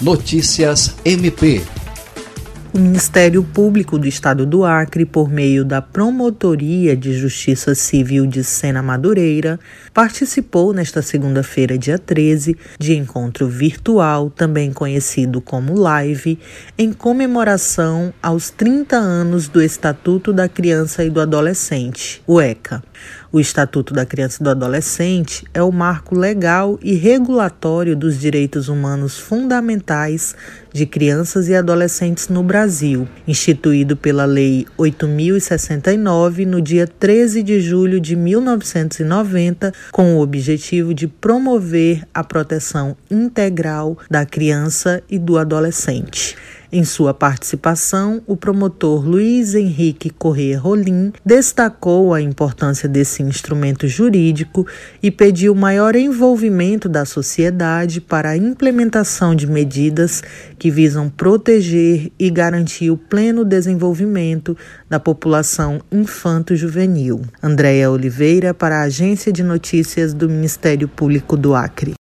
Notícias MP. O Ministério Público do Estado do Acre, por meio da Promotoria de Justiça Civil de Sena Madureira, participou nesta segunda-feira, dia 13, de encontro virtual, também conhecido como Live, em comemoração aos 30 anos do Estatuto da Criança e do Adolescente, o ECA. O Estatuto da Criança e do Adolescente é o marco legal e regulatório dos direitos humanos fundamentais de crianças e adolescentes no Brasil, instituído pela Lei 8069 no dia 13 de julho de 1990, com o objetivo de promover a proteção integral da criança e do adolescente. Em sua participação, o promotor Luiz Henrique Corrêa Rolim destacou a importância desse instrumento jurídico e pediu maior envolvimento da sociedade para a implementação de medidas que visam proteger e garantir o pleno desenvolvimento da população infanto-juvenil. Andréia Oliveira, para a Agência de Notícias do Ministério Público do Acre.